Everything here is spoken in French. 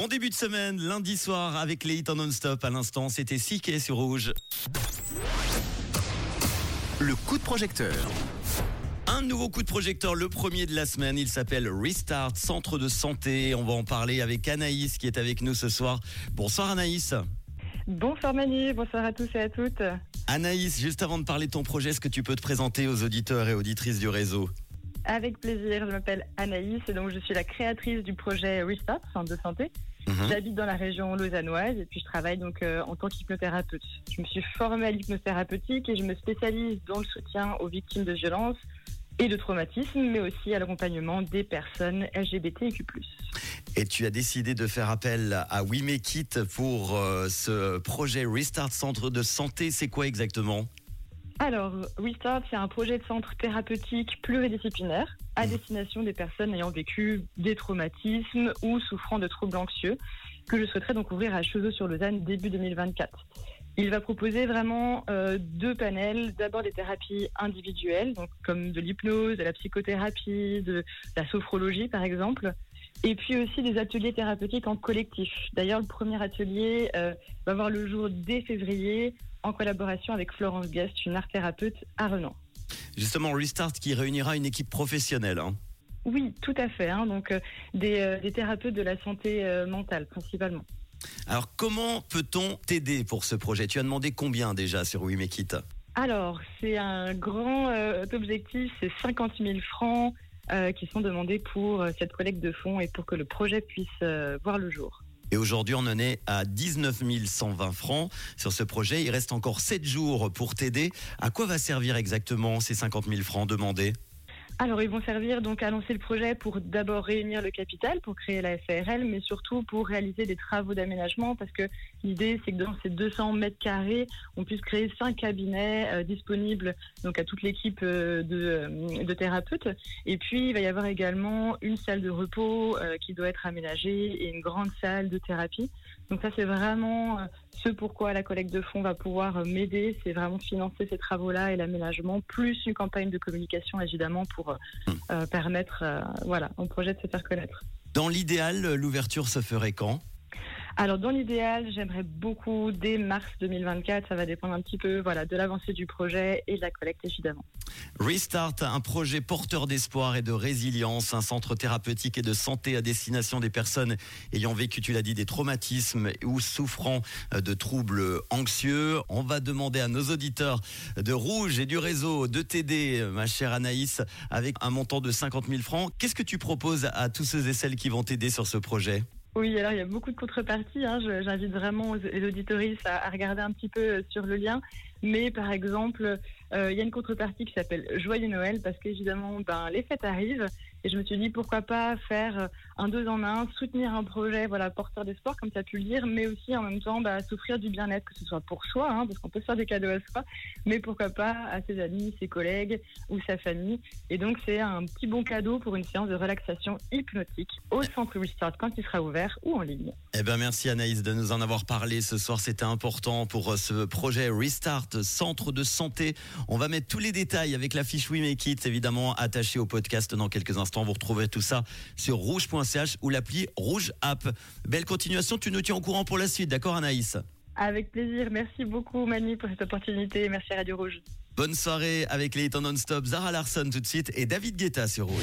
Bon début de semaine, lundi soir avec les hits en non-stop. À l'instant, c'était Siké sur Rouge. Le coup de projecteur. Un nouveau coup de projecteur, le premier de la semaine. Il s'appelle Restart, centre de santé. On va en parler avec Anaïs qui est avec nous ce soir. Bonsoir Anaïs. Bonsoir Manu, bonsoir à tous et à toutes. Anaïs, juste avant de parler de ton projet, est-ce que tu peux te présenter aux auditeurs et auditrices du réseau? Avec plaisir, je m'appelle Anaïs et donc je suis la créatrice du projet Restart, centre de santé. Mhm. J'habite dans la région lausannoise et puis je travaille donc euh, en tant qu'hypnothérapeute. Je me suis formée à l'hypnothérapeutique et je me spécialise dans le soutien aux victimes de violences et de traumatismes, mais aussi à l'accompagnement des personnes LGBTQ+. Et tu as décidé de faire appel à We Make It pour euh, ce projet Restart Centre de Santé. C'est quoi exactement? Alors, Restart, c'est un projet de centre thérapeutique pluridisciplinaire à Mhm. destination des personnes ayant vécu des traumatismes ou souffrant de troubles anxieux que je souhaiterais donc ouvrir à Cheveux-sur-Lausanne début 2024. Il va proposer vraiment euh, deux panels. D'abord des thérapies individuelles, donc comme de l'hypnose, de la psychothérapie, de la sophrologie par exemple. Et puis aussi des ateliers thérapeutiques en collectif. D'ailleurs, le premier atelier euh, va voir le jour dès février en collaboration avec Florence Guest, une art thérapeute à Renan. Justement, Restart qui réunira une équipe professionnelle. hein. Oui, tout à fait. hein. donc euh, des, euh, des thérapeutes de la santé euh, mentale principalement. Alors, comment peut-on t'aider pour ce projet? Tu as demandé combien déjà sur We Make It Alors, c'est un grand objectif, c'est 50 000 francs qui sont demandés pour cette collecte de fonds et pour que le projet puisse voir le jour. Et aujourd'hui, on en est à 19 120 francs sur ce projet. Il reste encore 7 jours pour t'aider. À quoi va servir exactement ces 50 000 francs demandés? Alors, ils vont servir donc à lancer le projet pour d'abord réunir le capital, pour créer la SARL, mais surtout pour réaliser des travaux d'aménagement, parce que l'idée, c'est que dans ces 200 mètres carrés, on puisse créer cinq cabinets euh, disponibles donc à toute l'équipe euh, de, euh, de thérapeutes. Et puis, il va y avoir également une salle de repos qui doit être aménagée et une grande salle de thérapie. Donc ça, c'est vraiment ce pourquoi la collecte de fonds va pouvoir m'aider, c'est vraiment financer ces travaux-là et l'aménagement, plus une campagne de communication évidemment pour euh, euh, permettre euh, voilà, au projet de se faire connaître. Dans l'idéal, l'ouverture se ferait quand? Alors dans l'idéal, j'aimerais beaucoup dès mars 2024, ça va dépendre un petit peu voilà, de l'avancée du projet et de la collecte évidemment. Restart, un projet porteur d'espoir et de résilience, un centre thérapeutique et de santé à destination des personnes ayant vécu, tu l'as dit, des traumatismes ou souffrant euh, de troubles anxieux. On va demander à nos auditeurs de Rouge et du réseau de t'aider, ma chère Anaïs, avec un montant de 50 000 francs. Qu'est-ce que tu proposes à tous ceux et celles qui vont t'aider sur ce projet? Oui, alors il y a beaucoup de contreparties. hein. J'invite vraiment les auditoristes à, à regarder un petit peu euh, sur le lien. Mais par exemple, euh, il y a une contrepartie qui s'appelle Joyeux Noël parce qu'évidemment, ben, les fêtes arrivent. Et je me suis dit pourquoi pas faire euh, un deux en un, soutenir un projet voilà, porteur d'espoir, comme tu as pu le dire, mais aussi en même temps bah, s'offrir du bien-être, que ce soit pour soi, hein, parce qu'on peut se faire des cadeaux à soi, mais pourquoi pas à ses amis, ses collègues ou sa famille. Et donc, c'est un petit bon cadeau pour une séance de relaxation hypnotique au centre Restart quand il sera ouvert ou en ligne. Eh ben merci Anaïs de nous en avoir parlé ce soir. C'était important pour euh, ce projet Restart Centre de santé. On va mettre tous les détails avec la fiche We Make It évidemment attachée au podcast dans quelques instants. Vous retrouverez tout ça sur rouge.ch ou l'appli Rouge App. Belle continuation. Tu nous tiens au courant pour la suite, d'accord Anaïs? Avec plaisir. Merci beaucoup, Manu, pour cette opportunité. Merci Radio Rouge. Bonne soirée avec les hits non-stop. Zara Larson tout de suite et David Guetta sur Rouge.